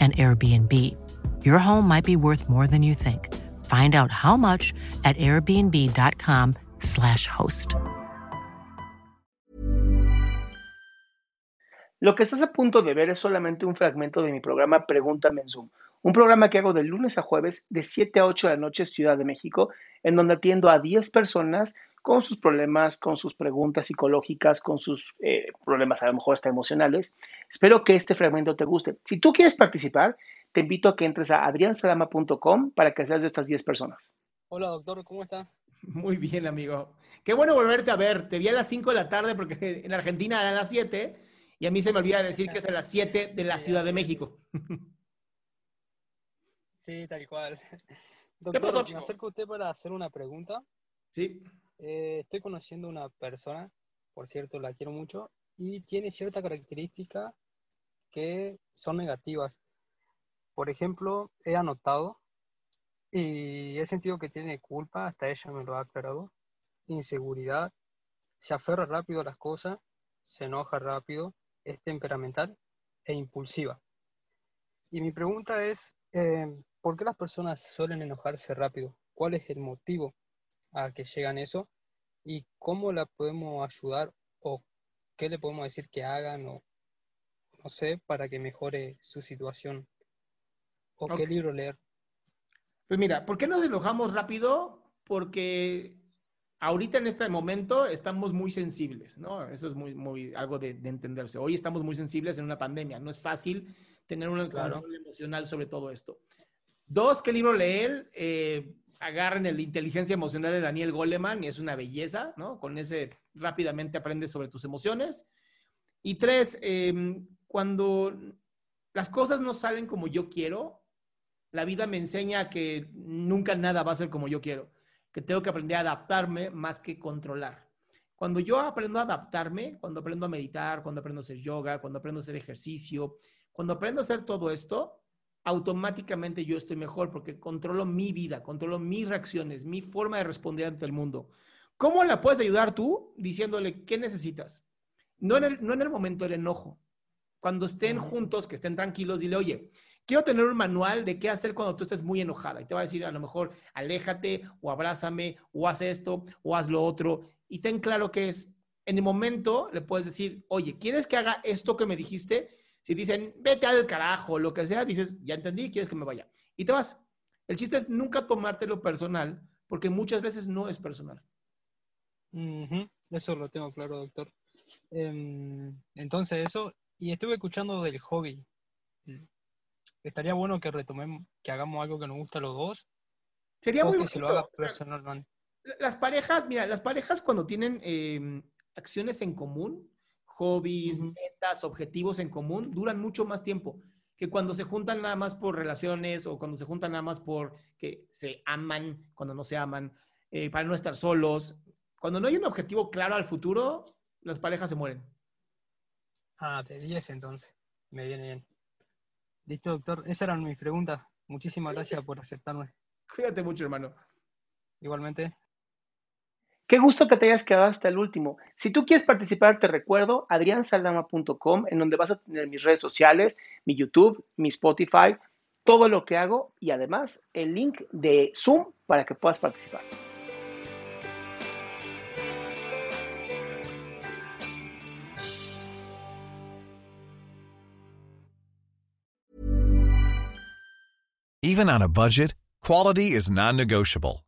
an Airbnb. Your home might be worth more than you think. Find out how much at airbnb.com/slash host. Lo que estás a punto de ver es solamente un fragmento de mi programa Pregúntame en Zoom, un programa que hago de lunes a jueves de 7 a 8 de la noche Ciudad de México, en donde atiendo a 10 personas con sus problemas, con sus preguntas psicológicas, con sus eh, problemas a lo mejor hasta emocionales. Espero que este fragmento te guste. Si tú quieres participar, te invito a que entres a adriansalama.com para que seas de estas 10 personas. Hola doctor, ¿cómo está? Muy bien, amigo. Qué bueno volverte a ver. Te vi a las 5 de la tarde porque en Argentina eran las 7 y a mí se me olvida decir que es a las 7 de la Ciudad de México. Sí, tal cual. Doctor, pasó, me acerco a usted para hacer una pregunta. Sí. Eh, estoy conociendo una persona, por cierto, la quiero mucho, y tiene ciertas características que son negativas. Por ejemplo, he anotado y he sentido que tiene culpa, hasta ella me lo ha aclarado, inseguridad, se aferra rápido a las cosas, se enoja rápido, es temperamental e impulsiva. Y mi pregunta es, eh, ¿por qué las personas suelen enojarse rápido? ¿Cuál es el motivo a que llegan eso? ¿Y cómo la podemos ayudar o qué le podemos decir que hagan o no sé para que mejore su situación? ¿O qué libro leer? Pues mira, ¿por qué nos enojamos rápido? Porque ahorita en este momento estamos muy sensibles, ¿no? Eso es muy, muy algo de, de entenderse. Hoy estamos muy sensibles en una pandemia. No es fácil tener un Claro. control emocional sobre todo esto. Dos, ¿qué libro leer? Eh, agarren el Inteligencia Emocional de Daniel Goleman y es una belleza, ¿no? Con ese rápidamente aprendes sobre tus emociones. Y tres, eh, cuando las cosas no salen como yo quiero, la vida me enseña que nunca nada va a ser como yo quiero, que tengo que aprender a adaptarme más que controlar. Cuando yo aprendo a adaptarme, cuando aprendo a meditar, cuando aprendo a hacer yoga, cuando aprendo a hacer ejercicio, cuando aprendo a hacer todo esto, automáticamente yo estoy mejor porque controlo mi vida, controlo mis reacciones, mi forma de responder ante el mundo. ¿Cómo la puedes ayudar tú? Diciéndole, ¿qué necesitas? No en el, no en el momento del enojo. Cuando estén juntos, que estén tranquilos, dile, oye, quiero tener un manual de qué hacer cuando tú estés muy enojada. Y te va a decir, a lo mejor, aléjate o abrázame o haz esto o haz lo otro. Y ten claro que es, en el momento le puedes decir, oye, ¿quieres que haga esto que me dijiste? Si dicen, vete al carajo, lo que sea, dices, ya entendí, quieres que me vaya. Y te vas. El chiste es nunca tomártelo personal, porque muchas veces no es personal. Eso lo tengo claro, doctor. Em, entonces eso, y estuve escuchando del hobby. Estaría bueno que retomemos, que hagamos algo que nos gusta a los dos, Sería o muy que se lo bonito. haga O sea, personalmente. las parejas, mira, las parejas cuando tienen eh, acciones en común, hobbies, metas, objetivos en común, duran mucho más tiempo que cuando se juntan nada más por relaciones o cuando se juntan nada más por que se aman, cuando no se aman, eh, para no estar solos. Cuando no hay un objetivo claro al futuro, las parejas se mueren. Ah, de 10 entonces. Me viene bien. Listo, doctor. Esas eran mis preguntas. Muchísimas gracias por aceptarme. Cuídate mucho, hermano. Igualmente. Qué gusto que te hayas quedado hasta el último. Si tú quieres participar, te recuerdo adriansaldama.com, en donde vas a tener mis redes sociales, mi YouTube, mi Spotify, todo lo que hago y además el link de Zoom para que puedas participar. Even on a budget, quality is non-negotiable.